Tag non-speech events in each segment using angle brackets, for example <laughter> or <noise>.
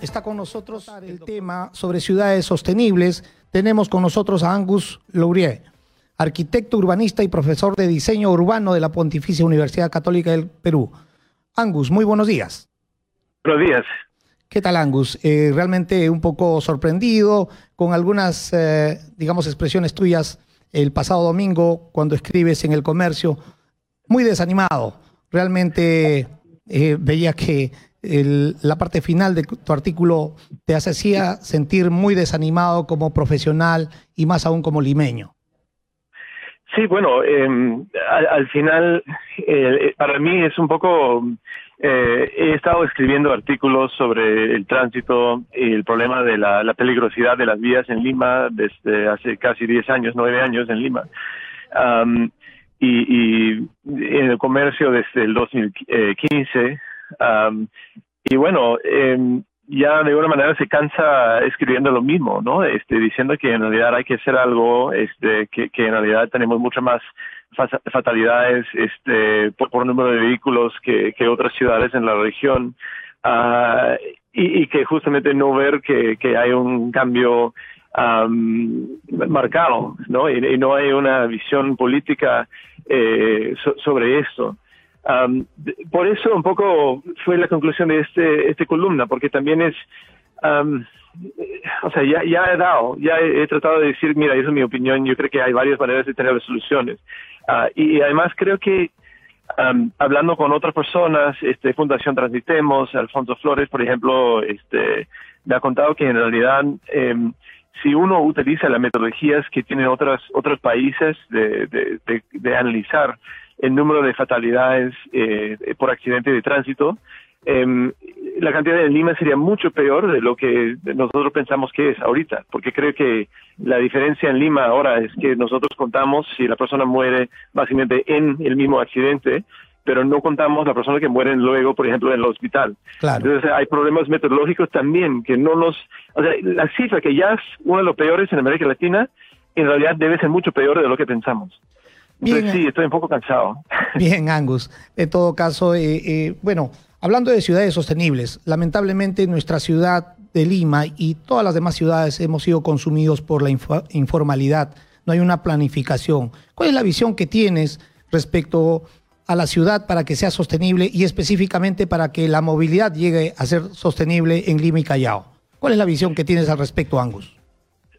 Está con nosotros el tema sobre ciudades sostenibles. Tenemos con nosotros a Angus Laurier, arquitecto urbanista y profesor de diseño urbano de la Pontificia Universidad Católica del Perú. Angus, muy buenos días. Buenos días. ¿Qué tal, Angus? Eh, realmente un poco sorprendido con algunas, eh, digamos, expresiones tuyas el pasado domingo cuando escribes en el comercio. Muy desanimado. Realmente eh, veía que la parte final de tu artículo te hacía sentir muy desanimado como profesional y más aún como limeño. Sí, bueno, em, al, final eh, para mí es un poco, eh, he estado escribiendo artículos sobre el tránsito y el problema de la, peligrosidad de las vías en Lima desde hace casi 10 años, 9 años en Lima. y, y, en el comercio desde el 2015 y bueno, eh, ya de alguna manera se cansa escribiendo lo mismo, ¿no? Este, diciendo que en realidad hay que hacer algo, este, que, en realidad tenemos mucho más fatalidades, este, por, número de vehículos que, otras ciudades en la región, uh, y, y, que justamente no ver que, que hay un cambio um, marcado, ¿no? Y, no hay una visión política eh, sobre esto por eso un poco fue la conclusión de este, este columna, porque también es, o sea, ya, ya he dado, ya he, tratado de decir, mira, esa es mi opinión, yo creo que hay varias maneras de tener soluciones. Uh, y, además creo que hablando con otras personas, este, Fundación Transitemos, Alfonso Flores, por ejemplo, este, me ha contado que en realidad em, si uno utiliza las metodologías que tienen otras, otros países de, de analizar el número de fatalidades eh, por accidente de tránsito, eh, la cantidad de Lima sería mucho peor de lo que nosotros pensamos que es ahorita, porque creo que la diferencia en Lima ahora es que nosotros contamos si la persona muere básicamente en el mismo accidente, pero no contamos la persona que muere luego, por ejemplo, en el hospital. Entonces hay problemas metodológicos también que no nos, o sea, la cifra que ya es uno de los peores en América Latina, en realidad debe ser mucho peor de lo que pensamos. Bien, sí, estoy un poco cansado. <laughs> Bien, Angus. En todo caso, eh, eh, bueno, hablando de ciudades sostenibles, lamentablemente nuestra ciudad de Lima y todas las demás ciudades hemos sido consumidos por la informalidad. No hay una planificación. ¿Cuál es la visión que tienes respecto a la ciudad para que sea sostenible y específicamente para que la movilidad llegue a ser sostenible en Lima y Callao? ¿Cuál es la visión que tienes al respecto, Angus?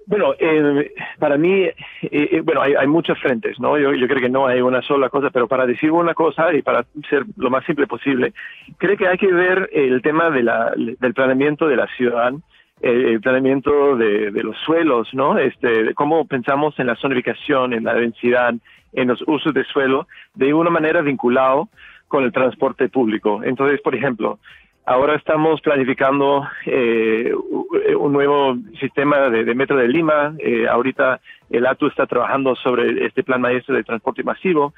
Bueno, eh, para mí, eh, eh, bueno, hay, hay muchos frentes, ¿no? Yo, creo que no hay una sola cosa, pero para decir una cosa y para ser lo más simple posible, creo que hay que ver el tema de la, del planeamiento de la ciudad, el planeamiento de, de los suelos, ¿no? Este, de cómo pensamos en la zonificación, en la densidad, en los usos de suelo, de una manera vinculado con el transporte público. Entonces, por ejemplo, Ahora estamos planificando eh, un nuevo sistema de, metro de Lima. Eh, ahorita el ATU está trabajando sobre este plan maestro de transporte masivo,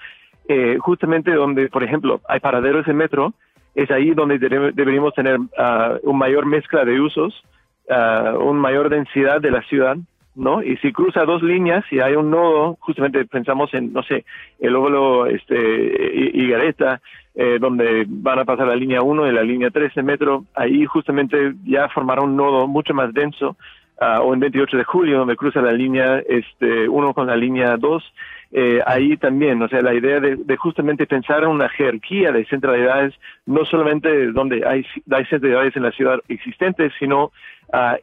eh, justamente donde, por ejemplo, hay paraderos de metro. Es ahí donde deberíamos tener uh, un mayor mezcla de usos, uh, una mayor densidad de la ciudad, ¿no? Y si cruza dos líneas y hay un nodo, justamente pensamos en, no sé, el óvulo este, Gareta, eh, donde van a pasar la línea 1 y la línea 3 de metro, ahí justamente ya formará un nodo mucho más denso, uh, o en 28 de julio, donde cruza la línea este, 1 con la línea 2, eh, ahí también, o sea, la idea de, de, justamente pensar en una jerarquía de centralidades, no solamente donde hay, hay centralidades en la ciudad existentes, sino uh,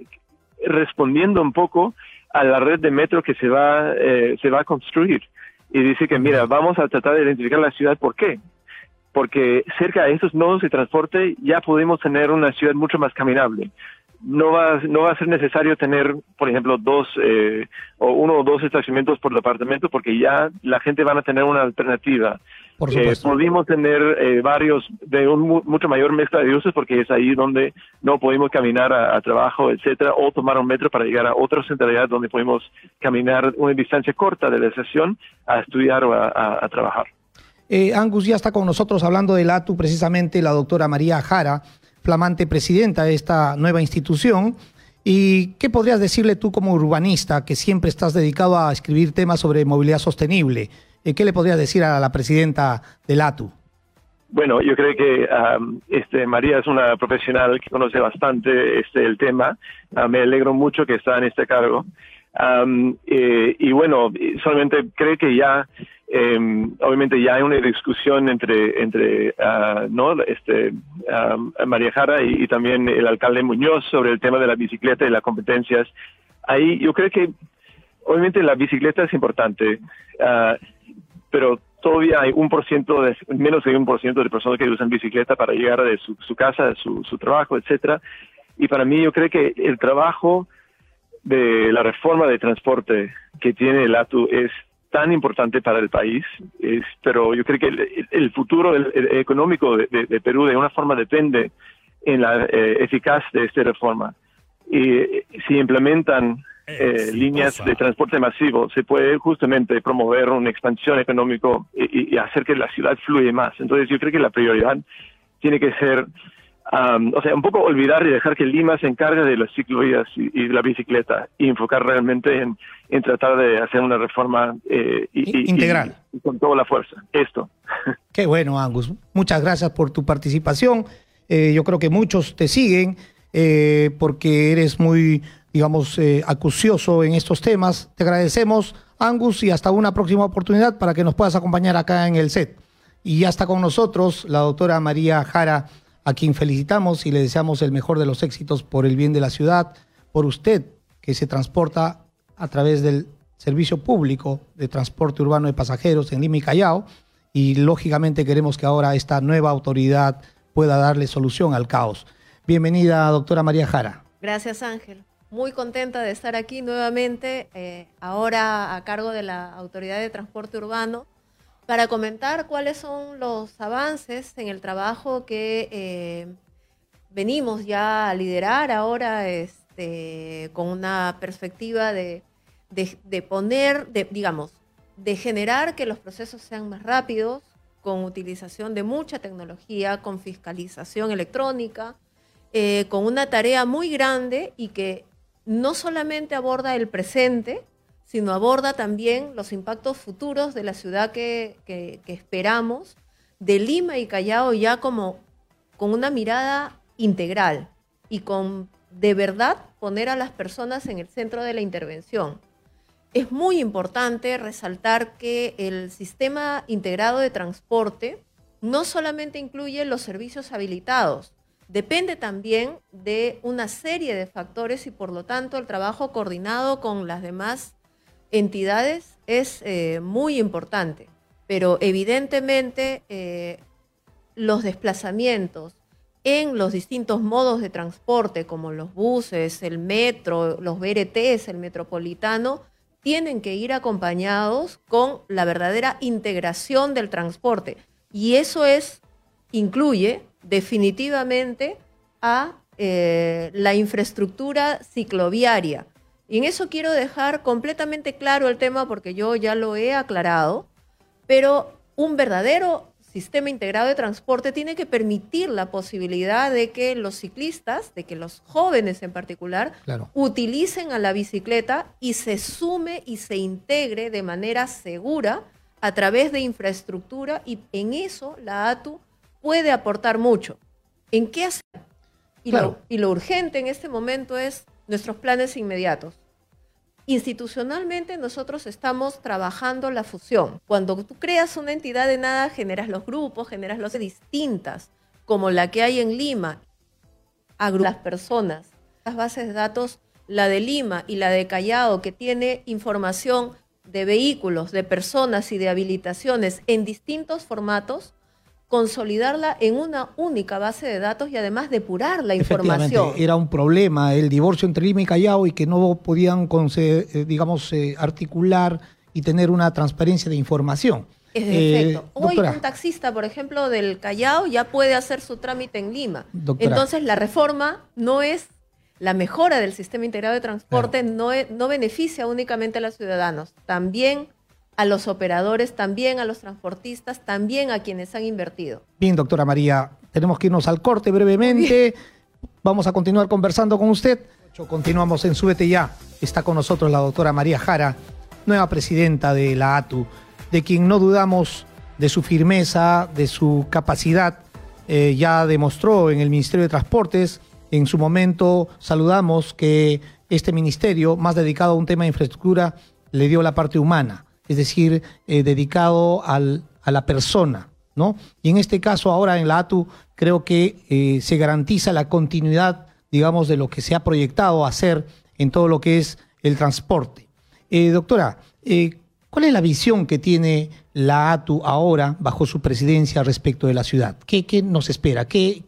respondiendo un poco a la red de metro que se va, eh, se va a construir. Y dice que, mira, vamos a tratar de identificar la ciudad, ¿por qué? Porque cerca de estos nodos de transporte ya podemos tener una ciudad mucho más caminable. No va, no va a ser necesario tener, por ejemplo, dos eh, o uno o dos estacionamientos por departamento porque ya la gente van a tener una alternativa. Por eh, pudimos tener eh, varios de un mucho mayor mezcla de usos porque es ahí donde no podemos caminar a, trabajo, etcétera, o tomar un metro para llegar a otra centralidad donde podemos caminar una distancia corta de la estación a estudiar o a trabajar. Eh, Angus ya está con nosotros hablando del ATU, precisamente la doctora María Jara, flamante presidenta de esta nueva institución. ¿Y qué podrías decirle tú como urbanista, que siempre estás dedicado a escribir temas sobre movilidad sostenible? Eh, ¿Qué le podrías decir a la presidenta del ATU? bueno, yo creo que este, María es una profesional que conoce bastante este, el tema. Ah, me alegro mucho que está en este cargo. Eh, y bueno, solamente creo que ya, em, obviamente ya hay una discusión entre, entre uh, ¿no? este, María Jara y, también el alcalde Muñoz sobre el tema de la bicicleta y las competencias. Ahí yo creo que, obviamente la bicicleta es importante, uh, pero todavía hay un por ciento, de, menos de un por ciento de personas que usan bicicleta para llegar de su, su casa, su, su trabajo, etcétera. Y para mí yo creo que el trabajo de la reforma de transporte que tiene el ATU es tan importante para el país, es, pero yo creo que el, futuro económico de, Perú de una forma depende en la eh, eficaz de esta reforma. Y si implementan eh, líneas de transporte masivo, se puede justamente promover una expansión económica y, y, hacer que la ciudad fluya más. Entonces yo creo que la prioridad tiene que ser o sea, un poco olvidar y dejar que Lima se encargue de las ciclovías y, de la bicicleta y enfocar realmente en, tratar de hacer una reforma eh, integral. con toda la fuerza. Esto. <laughs> Qué bueno, Angus. Muchas gracias por tu participación. Eh, yo creo que muchos te siguen eh, porque eres muy, digamos, acucioso en estos temas. Te agradecemos, Angus, y hasta una próxima oportunidad para que nos puedas acompañar acá en el set. Y ya está con nosotros la doctora María Jara a quien felicitamos y le deseamos el mejor de los éxitos por el bien de la ciudad, por usted que se transporta a través del servicio público de transporte urbano de pasajeros en Lima y Callao y lógicamente queremos que ahora esta nueva autoridad pueda darle solución al caos. Bienvenida, doctora María Jara. Gracias, Ángel. Muy contenta de estar aquí nuevamente, eh, ahora a cargo de la Autoridad de Transporte Urbano para comentar cuáles son los avances en el trabajo que eh, venimos ya a liderar ahora este, con una perspectiva de, poner, de, digamos, de generar que los procesos sean más rápidos, con utilización de mucha tecnología, con fiscalización electrónica, eh, con una tarea muy grande y que no solamente aborda el presente, sino aborda también los impactos futuros de la ciudad que, esperamos, de Lima y Callao ya como con una mirada integral y con de verdad poner a las personas en el centro de la intervención. Es muy importante resaltar que el sistema integrado de transporte no solamente incluye los servicios habilitados, depende también de una serie de factores y por lo tanto el trabajo coordinado con las demás entidades es eh, muy importante, pero evidentemente eh, los desplazamientos en los distintos modos de transporte, como los buses, el metro, los BRTs, el metropolitano, tienen que ir acompañados con la verdadera integración del transporte. Y eso es, incluye definitivamente a eh, la infraestructura cicloviaria y en eso quiero dejar completamente claro el tema porque yo ya lo he aclarado, pero un verdadero sistema integrado de transporte tiene que permitir la posibilidad de que los ciclistas, de que los jóvenes en particular, utilicen a la bicicleta y se sume y se integre de manera segura a través de infraestructura y en eso la ATU puede aportar mucho. ¿En qué hacer? Y, y lo urgente en este momento es nuestros planes inmediatos. Institucionalmente nosotros estamos trabajando la fusión. Cuando tú creas una entidad de nada, generas los grupos, generas los distintas, como la que hay en Lima, a las personas. Las bases de datos, la de Lima y la de Callao, que tiene información de vehículos, de personas y de habilitaciones en distintos formatos, consolidarla en una única base de datos y además depurar la información. Era un problema el divorcio entre Lima y Callao y que no podían, eh, digamos, eh, articular y tener una transparencia de información. Es eh, Hoy un taxista, por ejemplo, del Callao ya puede hacer su trámite en Lima. Entonces la reforma no es la mejora del sistema integrado de transporte, no, no beneficia únicamente a los ciudadanos, también a los operadores, también a los transportistas, también a quienes han invertido. Bien, doctora María, tenemos que irnos al corte brevemente. <laughs> Vamos a continuar conversando con usted. Continuamos en Súbete Ya. Está con nosotros la doctora María Jara, nueva presidenta de la ATU, de quien no dudamos de su firmeza, de su capacidad. Eh, ya demostró en el Ministerio de Transportes. En su momento saludamos que este ministerio, más dedicado a un tema de infraestructura, le dio la parte humana, es decir, eh, dedicado al, a la persona. ¿no? Y en este caso, ahora en la ATU, creo que eh, se garantiza la continuidad, digamos, de lo que se ha proyectado hacer en todo lo que es el transporte. doctora, ¿Cuál es la visión que tiene la ATU ahora bajo su presidencia respecto de la ciudad? ¿Qué, nos espera? ¿Qué,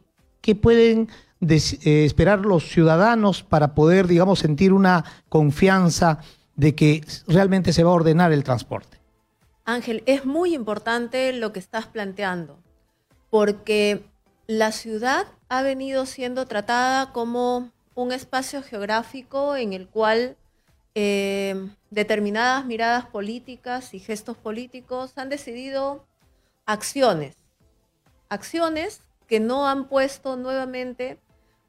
pueden eh, esperar los ciudadanos para poder, digamos, sentir una confianza de que realmente se va a ordenar el transporte? Ángel, es muy importante lo que estás planteando, porque la ciudad ha venido siendo tratada como un espacio geográfico en el cual eh, determinadas miradas políticas y gestos políticos han decidido acciones, acciones que no han puesto nuevamente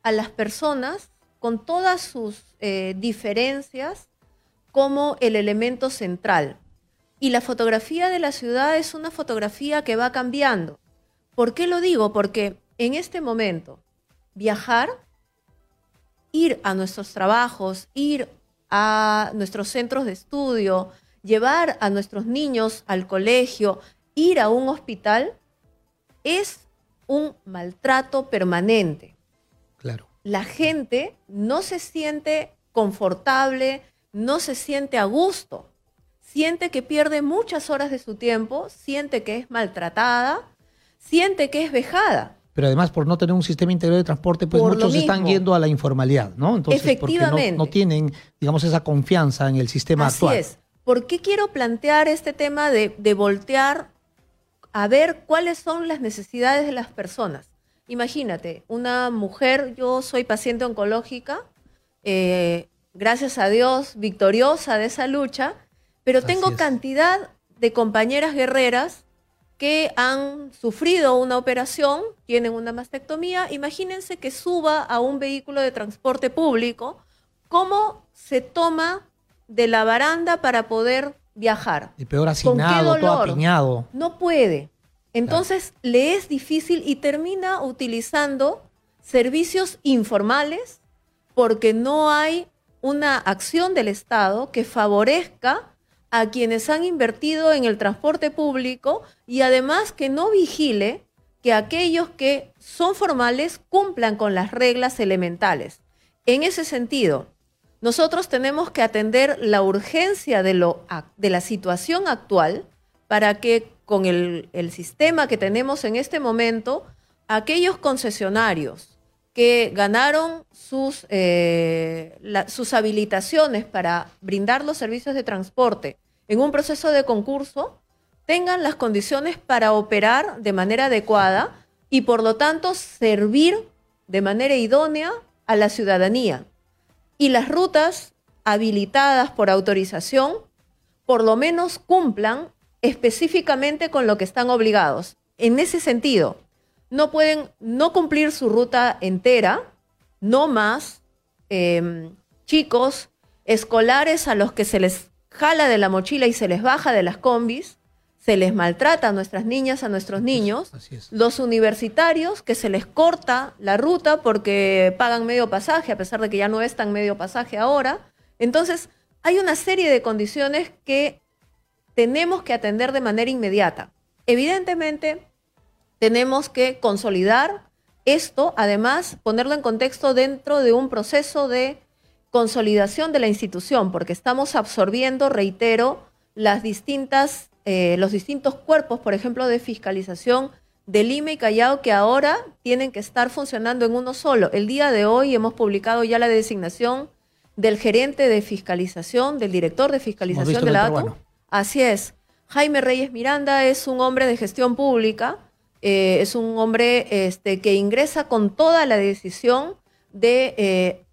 a las personas con todas sus eh, diferencias como el elemento central. Y la fotografía de la ciudad es una fotografía que va cambiando. ¿Por qué lo digo? Porque en este momento viajar, ir a nuestros trabajos, ir a nuestros centros de estudio, llevar a nuestros niños al colegio, ir a un hospital, es un maltrato permanente. Claro. La gente no se siente confortable, no se siente a gusto, siente que pierde muchas horas de su tiempo, siente que es maltratada, siente que es vejada pero además por no tener un sistema integral de transporte, pues muchos están yendo a la informalidad, ¿no? Entonces, Efectivamente. Porque no, tienen, digamos, esa confianza en el sistema actual. Así es. ¿Por qué quiero plantear este tema de, voltear a ver cuáles son las necesidades de las personas? Imagínate, una mujer, yo soy paciente oncológica, eh, gracias a Dios, victoriosa de esa lucha, pero tengo cantidad de compañeras guerreras que han sufrido una operación, tienen una mastectomía, imagínense que suba a un vehículo de transporte público, ¿cómo se toma de la baranda para poder viajar? Y peor hacinado, todo apiñado. No puede. Entonces le es difícil y termina utilizando servicios informales porque no hay una acción del Estado que favorezca a quienes han invertido en el transporte público y además que no vigile que aquellos que son formales cumplan con las reglas elementales. En ese sentido, nosotros tenemos que atender la urgencia de, la situación actual para que con el, sistema que tenemos en este momento, aquellos concesionarios que ganaron sus, eh, sus habilitaciones para brindar los servicios de transporte en un proceso de concurso tengan las condiciones para operar de manera adecuada y por lo tanto servir de manera idónea a la ciudadanía. Y las rutas habilitadas por autorización por lo menos cumplan específicamente con lo que están obligados. En ese sentido, no pueden no cumplir su ruta entera, no más em, chicos escolares a los que se les jala de la mochila y se les baja de las combis, se les maltrata a nuestras niñas, a nuestros niños, los universitarios que se les corta la ruta porque pagan medio pasaje, a pesar de que ya no es tan medio pasaje ahora. Entonces, hay una serie de condiciones que tenemos que atender de manera inmediata. Evidentemente, tenemos que consolidar esto, además, ponerlo en contexto dentro de un proceso de consolidación de la institución, porque estamos absorbiendo, reitero, las distintas, eh, los distintos cuerpos, por ejemplo, de fiscalización de Lima y Callao, que ahora tienen que estar funcionando en uno solo. El día de hoy hemos publicado ya la designación del gerente de fiscalización, del director de fiscalización de la ATU. Así es. Jaime Reyes Miranda es un hombre de gestión pública, eh, es un hombre este, que ingresa con toda la decisión de eh,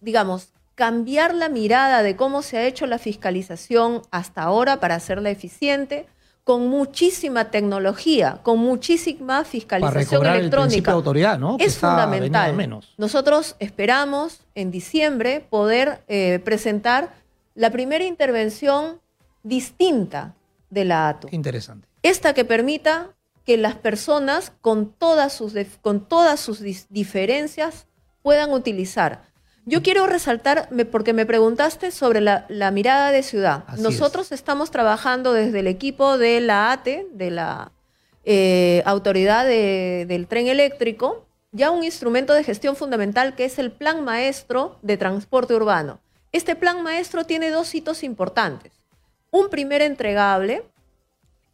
digamos, cambiar la mirada de cómo se ha hecho la fiscalización hasta ahora para hacerla eficiente, con muchísima tecnología, con muchísima fiscalización para electrónica. El de autoridad, ¿no? Es fundamental. Menos. Nosotros esperamos en diciembre poder eh, presentar la primera intervención distinta de la ATU. Interesante. Esta que permita que las personas con todas sus, con todas sus diferencias puedan utilizar. Yo quiero resaltar, porque me preguntaste sobre la, mirada de ciudad. Nosotros estamos trabajando desde el equipo de la ATE, de la eh, Autoridad del Tren Eléctrico, ya un instrumento de gestión fundamental que es el Plan Maestro de Transporte Urbano. Este plan maestro tiene dos hitos importantes. Un primer entregable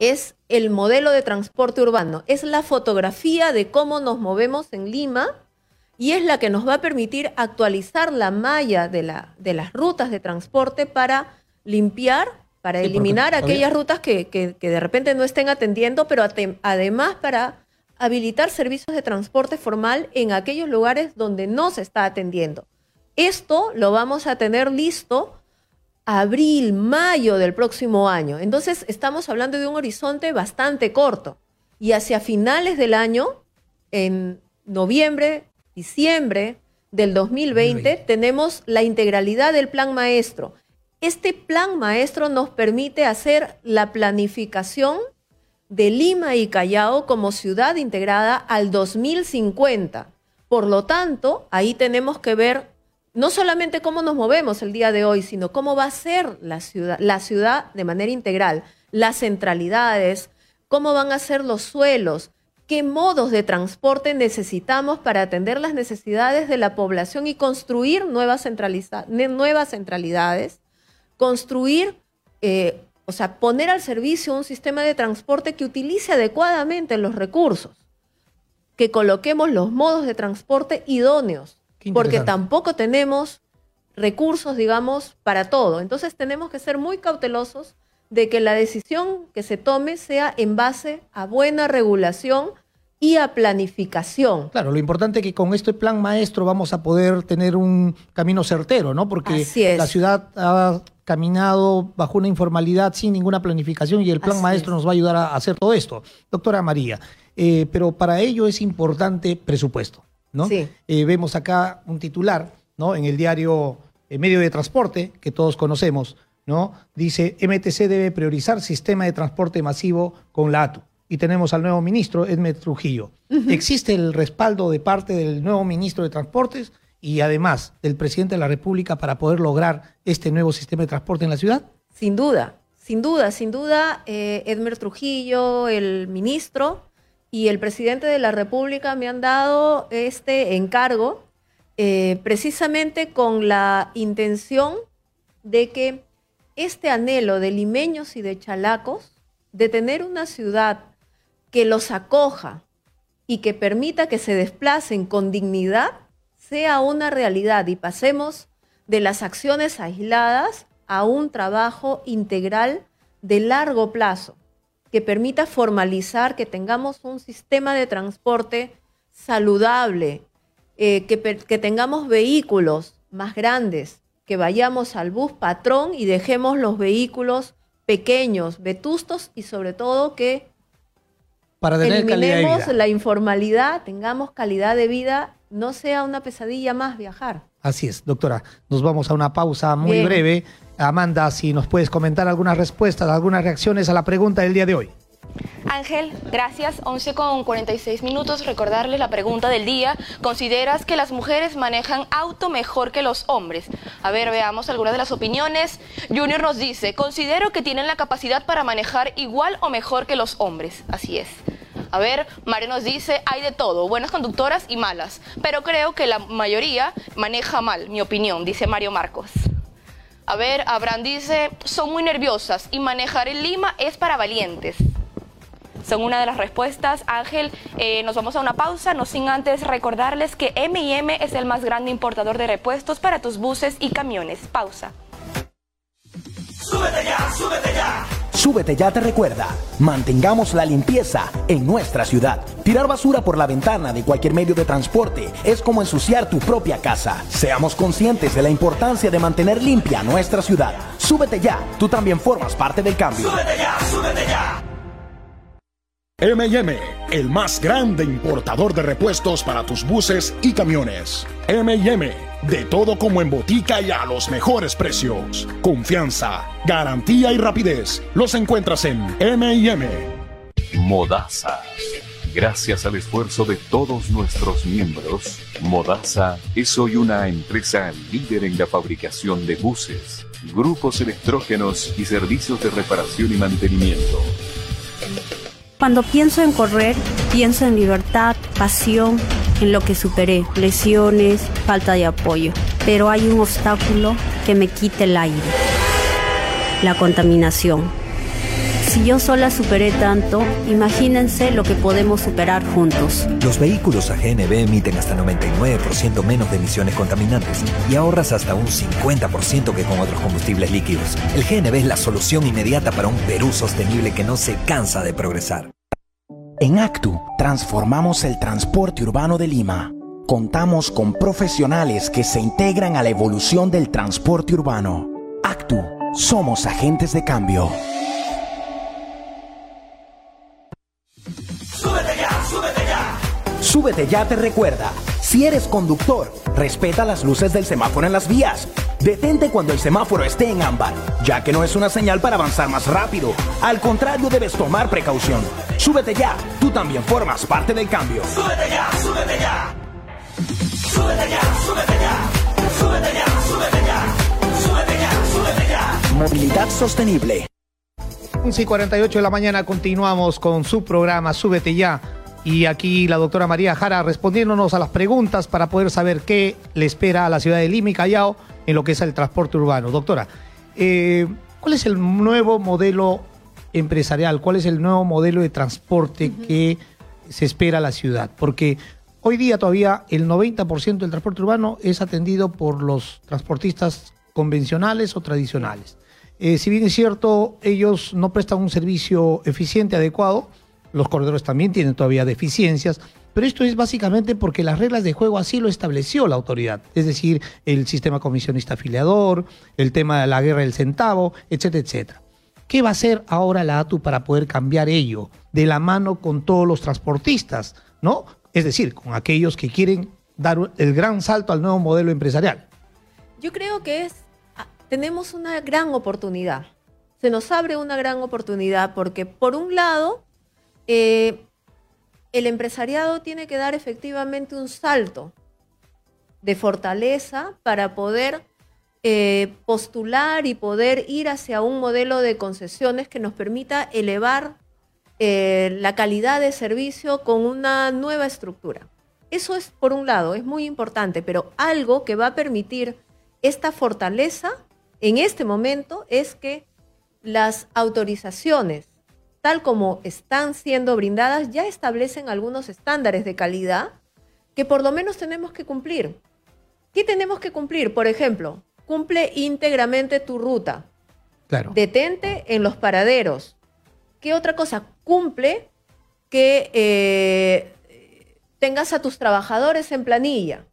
es el modelo de transporte urbano, es la fotografía de cómo nos movemos en Lima y es la que nos va a permitir actualizar la malla de, la, de las rutas de transporte para limpiar, para eliminar aquellas rutas que, de repente no estén atendiendo, pero además para habilitar servicios de transporte formal en aquellos lugares donde no se está atendiendo. Esto lo vamos a tener listo abril, mayo del próximo año. Entonces estamos hablando de un horizonte bastante corto. Y hacia finales del año, en noviembre, diciembre del 2020, tenemos la integralidad del plan maestro. Este plan maestro nos permite hacer la planificación de Lima y Callao como ciudad integrada al 2050. Por lo tanto, ahí tenemos que ver no solamente cómo nos movemos el día de hoy, sino cómo va a ser la ciudad, la ciudad de manera integral, las centralidades, cómo van a ser los suelos, qué modos de transporte necesitamos para atender las necesidades de la población y construir nuevas, nuevas centralidades, construir eh, o sea, poner al servicio un sistema de transporte que utilice adecuadamente los recursos, que coloquemos los modos de transporte idóneos, porque tampoco tenemos recursos, digamos, para todo. Entonces tenemos que ser muy cautelosos de que la decisión que se tome sea en base a buena regulación y a planificación. Claro, lo importante es que con este plan maestro vamos a poder tener un camino certero, ¿no? Porque la ciudad ha caminado bajo una informalidad sin ninguna planificación y el plan maestro nos va a ayudar a hacer todo esto. Doctora María, eh, pero para ello es importante presupuesto, ¿no? Sí. Eh, vemos acá un titular, ¿no? En el diario eh, Medio de Transporte, que todos conocemos, ¿no? Dice, MTC debe priorizar sistema de transporte masivo con la ATU. Y tenemos al nuevo ministro, Edmed Trujillo. ¿Existe el respaldo de parte del nuevo ministro de Transportes? y además del presidente de la República para poder lograr este nuevo sistema de transporte en la ciudad? Sin duda, sin duda, sin duda, eh, Edmer Trujillo, el ministro y el presidente de la República me han dado este encargo eh, precisamente con la intención de que este anhelo de limeños y de chalacos, de tener una ciudad que los acoja y que permita que se desplacen con dignidad, sea una realidad y pasemos de las acciones aisladas a un trabajo integral de largo plazo que permita formalizar que tengamos un sistema de transporte saludable, eh, que, que tengamos vehículos más grandes, que vayamos al bus patrón y dejemos los vehículos pequeños, vetustos y sobre todo que para tener eliminemos la informalidad, tengamos calidad de vida no sea una pesadilla más viajar. Así es, doctora. Nos vamos a una pausa muy breve. Amanda, si nos puedes comentar algunas respuestas, algunas reacciones a la pregunta del día de hoy. Ángel, gracias. 11 con 46 minutos. Recordarle la pregunta del día. ¿Consideras que las mujeres manejan auto mejor que los hombres? A ver, veamos algunas de las opiniones. Junior nos dice, considero que tienen la capacidad para manejar igual o mejor que los hombres. Así es. A ver, Mario nos dice, hay de todo, buenas conductoras y malas, pero creo que la mayoría maneja mal, mi opinión, dice Mario Marcos. A ver, Abraham dice, son muy nerviosas y manejar en Lima es para valientes. Son una de las respuestas. Ángel, eh, nos vamos a una pausa, no sin antes recordarles que M&M es el más grande importador de repuestos para tus buses y camiones. Pausa. ¡Súbete ya, súbete ya! Súbete ya te recuerda, mantengamos la limpieza en nuestra ciudad. Tirar basura por la ventana de cualquier medio de transporte es como ensuciar tu propia casa. Seamos conscientes de la importancia de mantener limpia nuestra ciudad. Súbete ya, tú también formas parte del cambio. Súbete ya, súbete ya. MM, el más grande importador de repuestos para tus buses y camiones. MM De todo como en botica y a los mejores precios. Confianza, garantía y rapidez. Los encuentras en MM. Modasa. Gracias al esfuerzo de todos nuestros miembros, Modasa es hoy una empresa líder en la fabricación de buses, grupos electrógenos y servicios de reparación y mantenimiento. Cuando pienso en correr, pienso en libertad, pasión, en lo que superé, lesiones, falta de apoyo. Pero hay un obstáculo que me quita el aire, la contaminación. Si yo sola superé tanto, imagínense lo que podemos superar juntos. Los vehículos a GNB emiten hasta 99% menos de emisiones contaminantes y ahorras hasta un 50% que con otros combustibles líquidos. El GNB es la solución inmediata para un Perú sostenible que no se cansa de progresar. En Actu transformamos el transporte urbano de Lima. Contamos con profesionales que se integran a la evolución del transporte urbano. Actu, somos agentes de cambio. Súbete ya te recuerda, si eres conductor, respeta las luces del semáforo en las vías. Detente cuando el semáforo esté en ámbar, ya que no es una señal para avanzar más rápido. Al contrario, debes tomar precaución. Súbete ya, tú también formas parte del cambio. Súbete ya, súbete ya. Súbete ya, súbete ya. Súbete ya, súbete ya. Súbete ya, súbete ya. Movilidad sostenible. 11 y 48 de la mañana continuamos con su programa Súbete ya. Y aquí la doctora María Jara respondiéndonos a las preguntas para poder saber qué le espera a la ciudad de Lima y Callao en lo que es el transporte urbano. Doctora, eh, ¿cuál es el nuevo modelo empresarial? ¿Cuál es el nuevo modelo de transporte que se espera a la ciudad? Porque hoy día todavía el 90% del transporte urbano es atendido por los transportistas convencionales o tradicionales. Eh, si bien es cierto, ellos no prestan un servicio eficiente, adecuado, los corredores también tienen todavía deficiencias, pero esto es básicamente porque las reglas de juego así lo estableció la autoridad, es decir, el sistema comisionista afiliador, el tema de la guerra del centavo, etcétera, etcétera. ¿Qué va a hacer ahora la ATU para poder cambiar ello de la mano con todos los transportistas, ¿no? Es decir, con aquellos que quieren dar el gran salto al nuevo modelo empresarial. Yo creo que es ah, tenemos una gran oportunidad. Se nos abre una gran oportunidad porque por un lado eh, el empresariado tiene que dar efectivamente un salto de fortaleza para poder eh, postular y poder ir hacia un modelo de concesiones que nos permita elevar eh, la calidad de servicio con una nueva estructura. Eso es por un lado, es muy importante, pero algo que va a permitir esta fortaleza en este momento es que las autorizaciones tal como están siendo brindadas, ya establecen algunos estándares de calidad que por lo menos tenemos que cumplir. ¿Qué tenemos que cumplir? Por ejemplo, cumple íntegramente tu ruta. Claro. Detente en los paraderos. ¿Qué otra cosa? Cumple que eh, tengas a tus trabajadores en planilla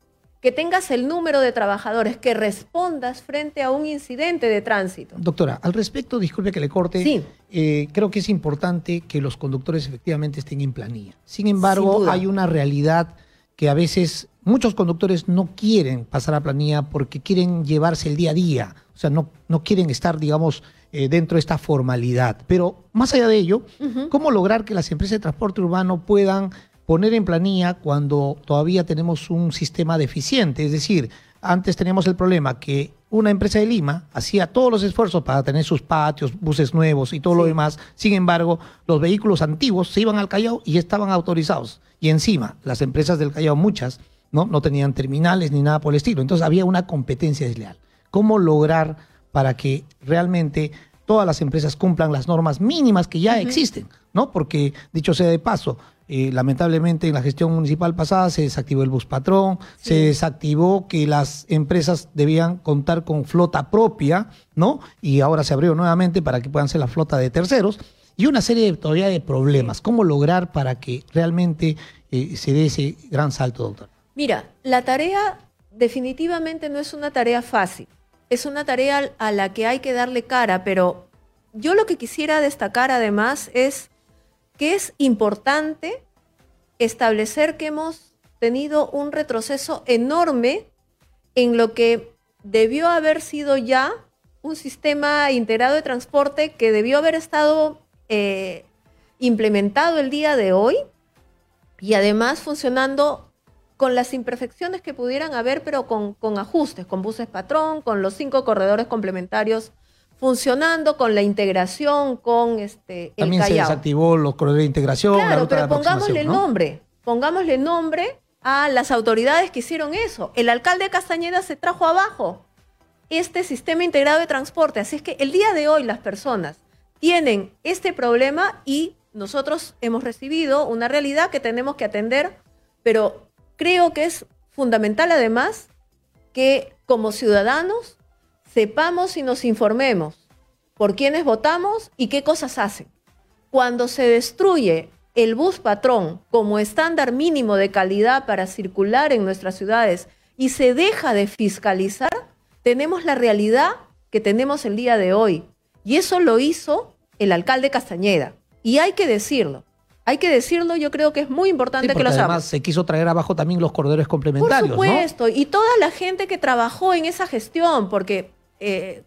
que tengas el número de trabajadores, que respondas frente a un incidente de tránsito. Doctora, al respecto, disculpe que le corte, Sí. eh, creo que es importante que los conductores efectivamente estén en planilla. Sin embargo, Sin hay una realidad que a veces muchos conductores no quieren pasar a planilla porque quieren llevarse el día a día, o sea, no, no quieren estar, digamos, eh, dentro de esta formalidad. Pero más allá de ello, ¿cómo lograr que las empresas de transporte urbano puedan poner en planilla cuando todavía tenemos un sistema deficiente? Es decir, antes teníamos el problema que una empresa de Lima hacía todos los esfuerzos para tener sus patios, buses nuevos y todo lo demás. Sin embargo, los vehículos antiguos se iban al Callao y estaban autorizados. Y encima, las empresas del Callao, muchas, ¿no? no tenían terminales ni nada por el estilo. Entonces había una competencia desleal. ¿Cómo lograr para que realmente todas las empresas cumplan las normas mínimas que ya existen? ¿No? Porque, dicho sea de paso, eh, lamentablemente en la gestión municipal pasada se desactivó el bus patrón, se desactivó que las empresas debían contar con flota propia, ¿no? Y ahora se abrió nuevamente para que puedan ser la flota de terceros. Y una serie de, todavía de problemas. ¿Cómo lograr para que realmente eh, se dé ese gran salto, doctor? Mira, la tarea definitivamente no es una tarea fácil. Es una tarea a la que hay que darle cara, pero yo lo que quisiera destacar además es que es importante establecer que hemos tenido un retroceso enorme en lo que debió haber sido ya un sistema integrado de transporte que debió haber estado eh, implementado el día de hoy y además funcionando con las imperfecciones que pudieran haber, pero con, con ajustes, con buses patrón, con los cinco corredores complementarios funcionando, con la integración, con este, el También se Callao. desactivó los corredores de integración. la Claro, de pero pongámosle ¿no? nombre, pongámosle nombre a las autoridades que hicieron eso. El alcalde de Castañeda se trajo abajo este sistema integrado de transporte. Así es que el día de hoy las personas tienen este problema y nosotros hemos recibido una realidad que tenemos que atender, pero creo que es fundamental además que como ciudadanos sepamos y nos informemos por quiénes votamos y qué cosas hacen. Cuando se destruye el bus patrón como estándar mínimo de calidad para circular en nuestras ciudades y se deja de fiscalizar, tenemos la realidad que tenemos el día de hoy. Y eso lo hizo el alcalde Castañeda. Y hay que decirlo. Hay que decirlo, yo creo que es muy Sí, importante que lo además sabamos. se quiso traer abajo también los corredores Por complementarios, ¿no? supuesto, y toda la gente que trabajó en esa gestión, porque, eh,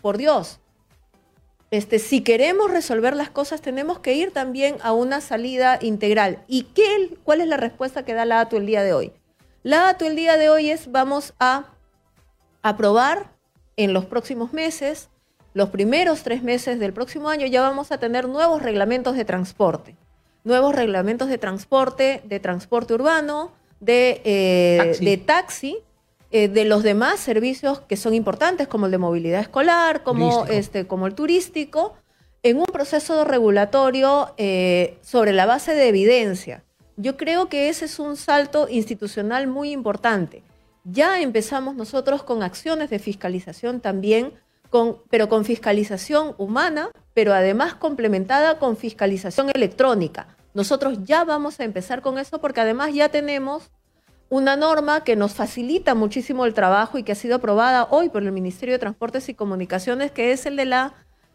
por Dios, este, si queremos resolver las cosas, tenemos que ir también a una salida integral. ¿Y qué, cuál es la respuesta que da la ATU el día de hoy? La ATU el día de hoy es, vamos a aprobar en los próximos meses, los primeros tres meses del próximo año, ya vamos a tener nuevos reglamentos de transporte. Nuevos reglamentos de transporte, de transporte urbano, de eh, Taxi. de, taxi, eh, de los demás servicios que son importantes, como el de movilidad escolar, como, Turístico. este, como el turístico, en un proceso regulatorio eh, sobre la base de evidencia. Yo creo que ese es un salto institucional muy importante. Ya empezamos nosotros con acciones de fiscalización también, con, pero con fiscalización humana, pero además complementada con fiscalización electrónica. Nosotros ya vamos a empezar con eso porque además ya tenemos una norma que nos facilita muchísimo el trabajo y que ha sido aprobada hoy por el Ministerio de Transportes y Comunicaciones, que es el de la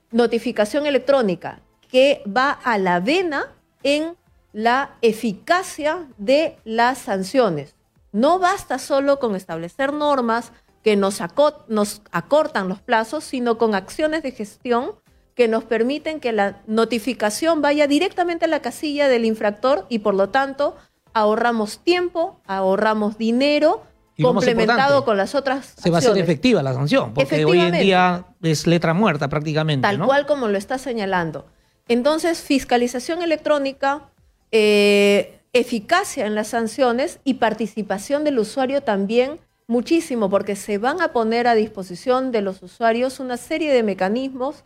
notificación electrónica, que va a la vena en la eficacia de las sanciones. No basta solo con establecer normas que nos, aco- nos acortan los plazos, sino con acciones de gestión que nos permiten que la notificación vaya directamente a la casilla del infractor y por lo tanto ahorramos tiempo, ahorramos dinero, Y complementado con las otras Se va a hacer acciones. efectiva la sanción, porque hoy en día es letra muerta prácticamente, Tal ¿no? cual como lo está señalando. Entonces, fiscalización electrónica, eh, eficacia en las sanciones y participación del usuario también muchísimo, porque se van a poner a disposición de los usuarios una serie de mecanismos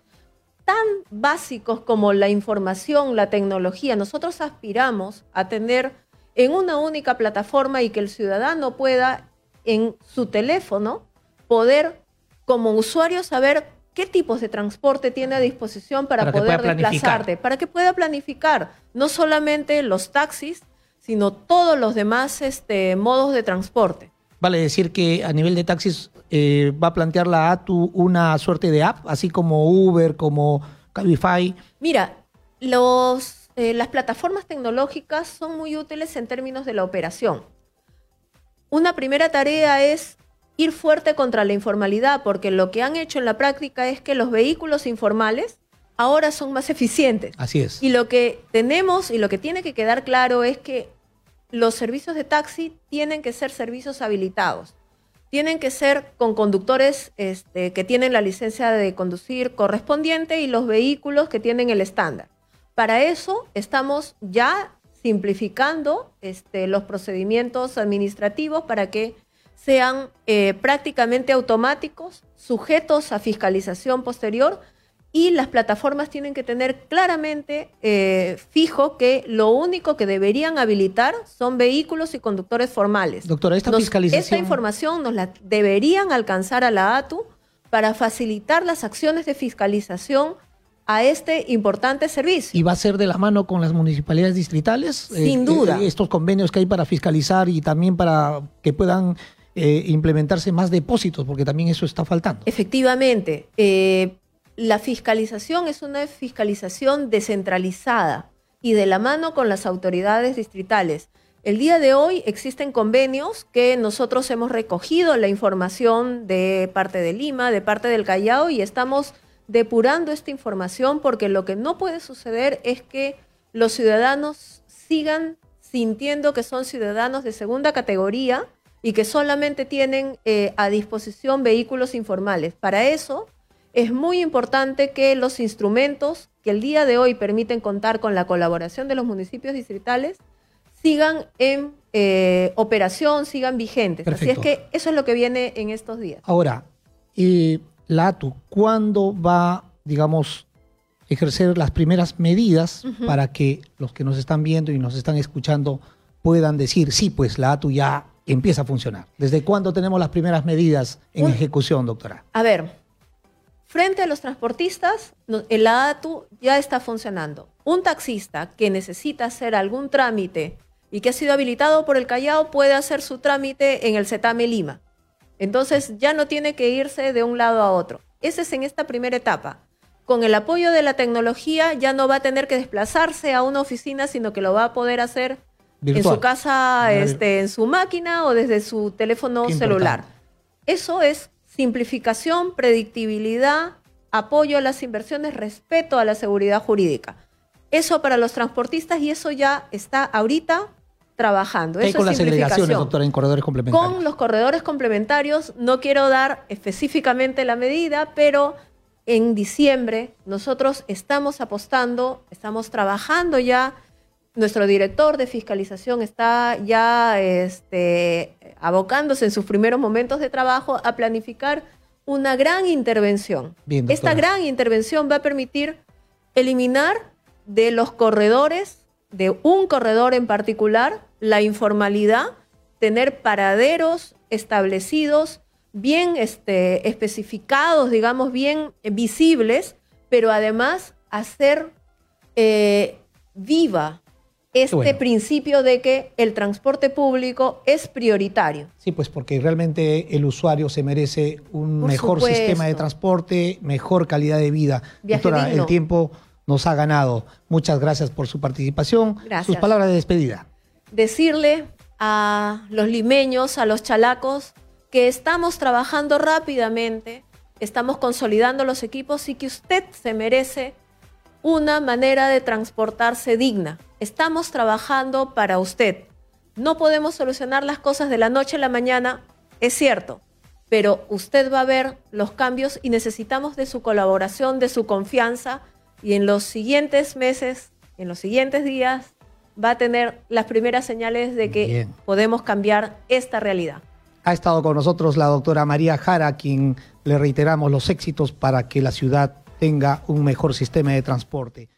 tan básicos como la información, la tecnología. Nosotros aspiramos a tener en una única plataforma y que el ciudadano pueda en su teléfono poder como usuario saber qué tipos de transporte tiene a disposición para, poder desplazarte, para que pueda planificar no solamente los taxis, sino todos los demás este, modos de transporte. Vale decir que a nivel de taxis eh, va a plantear la ATU una suerte de app, así como Uber, como Cabify. Mira, los, eh, las plataformas tecnológicas son muy útiles en términos de la operación. Una primera tarea es ir fuerte contra la informalidad, porque lo que han hecho en la práctica es que los vehículos informales ahora son más eficientes. Así es. Y lo que tenemos y lo que tiene que quedar claro es que los servicios de taxi tienen que ser servicios habilitados. Tienen que ser con conductores este, que tienen la licencia de conducir correspondiente y los vehículos que tienen el estándar. Para eso estamos ya simplificando este, los procedimientos administrativos para que sean eh, prácticamente automáticos, sujetos a fiscalización posterior y las plataformas tienen que tener claramente eh, fijo que lo único que deberían habilitar son vehículos y conductores formales. Doctora, esta Nos- fiscalización- Esta información nos la deberían alcanzar a la ATU para facilitar las acciones de fiscalización a este importante servicio. ¿Y va a ser de la mano con las municipalidades distritales? Sin duda. estos convenios que hay para fiscalizar y también para que puedan eh, implementarse más depósitos, porque también eso está faltando. Efectivamente, eh, la fiscalización es una fiscalización descentralizada y de la mano con las autoridades distritales. El día de hoy existen convenios que nosotros hemos recogido la información de parte de Lima, de parte del Callao y estamos depurando esta información porque lo que no puede suceder es que los ciudadanos sigan sintiendo que son ciudadanos de segunda categoría y que solamente tienen eh, a disposición vehículos informales. Para eso es muy importante que los instrumentos que el día de hoy permiten contar con la colaboración de los municipios distritales sigan en eh, operación, sigan vigentes. Así es que eso es lo que viene en estos días. Ahora, eh, la ATU, ¿cuándo va, digamos, ejercer las primeras medidas para que los que nos están viendo y nos están escuchando puedan decir, sí, pues la ATU ya empieza a funcionar? ¿Desde cuándo tenemos las primeras medidas en Un- ejecución, doctora? A ver, frente a los transportistas, el ATU ya está funcionando. Un taxista que necesita hacer algún trámite y que ha sido habilitado por el Callao puede hacer su trámite en el CETAME Lima. Entonces ya no tiene que irse de un lado a otro. Ese es en esta primera etapa. Con el apoyo de la tecnología ya no va a tener que desplazarse a una oficina, sino que lo va a poder hacer en su casa, este, en su máquina o desde su teléfono Qué celular. importante. Eso es simplificación, predictibilidad, apoyo a las inversiones, respeto a la seguridad jurídica. Eso para los transportistas y eso ya está ahorita trabajando. ¿Qué Eso con es las segregaciones, doctora, en corredores complementarios? Con los corredores complementarios no quiero dar específicamente la medida, pero en diciembre nosotros estamos apostando, estamos trabajando ya, nuestro director de fiscalización está ya este, abocándose en sus primeros momentos de trabajo a planificar una gran intervención. Bien, Esta gran intervención va a permitir eliminar de los corredores, de un corredor en particular, la informalidad, tener paraderos establecidos, bien este, especificados, digamos, bien eh, visibles, pero además hacer eh, viva este bueno. principio de que el transporte público es prioritario. Sí, pues porque realmente el usuario se merece un Por mejor supuesto. sistema de transporte, mejor calidad de vida. Viaje Doctora, digno. el tiempo nos ha ganado. Muchas gracias por su participación. Gracias. Sus palabras de despedida. decirle a los limeños, a los chalacos, que estamos trabajando rápidamente, estamos consolidando los equipos y que usted se merece una manera de transportarse digna. Estamos trabajando para usted. No podemos solucionar las cosas de la noche a la mañana, es cierto, pero usted va a ver los cambios y necesitamos de su colaboración, de su confianza y en los siguientes meses, en los siguientes días, va a tener las primeras señales de que Bien. podemos cambiar esta realidad. Ha estado con nosotros la doctora María Jara, a quien le reiteramos los éxitos para que la ciudad tenga un mejor sistema de transporte.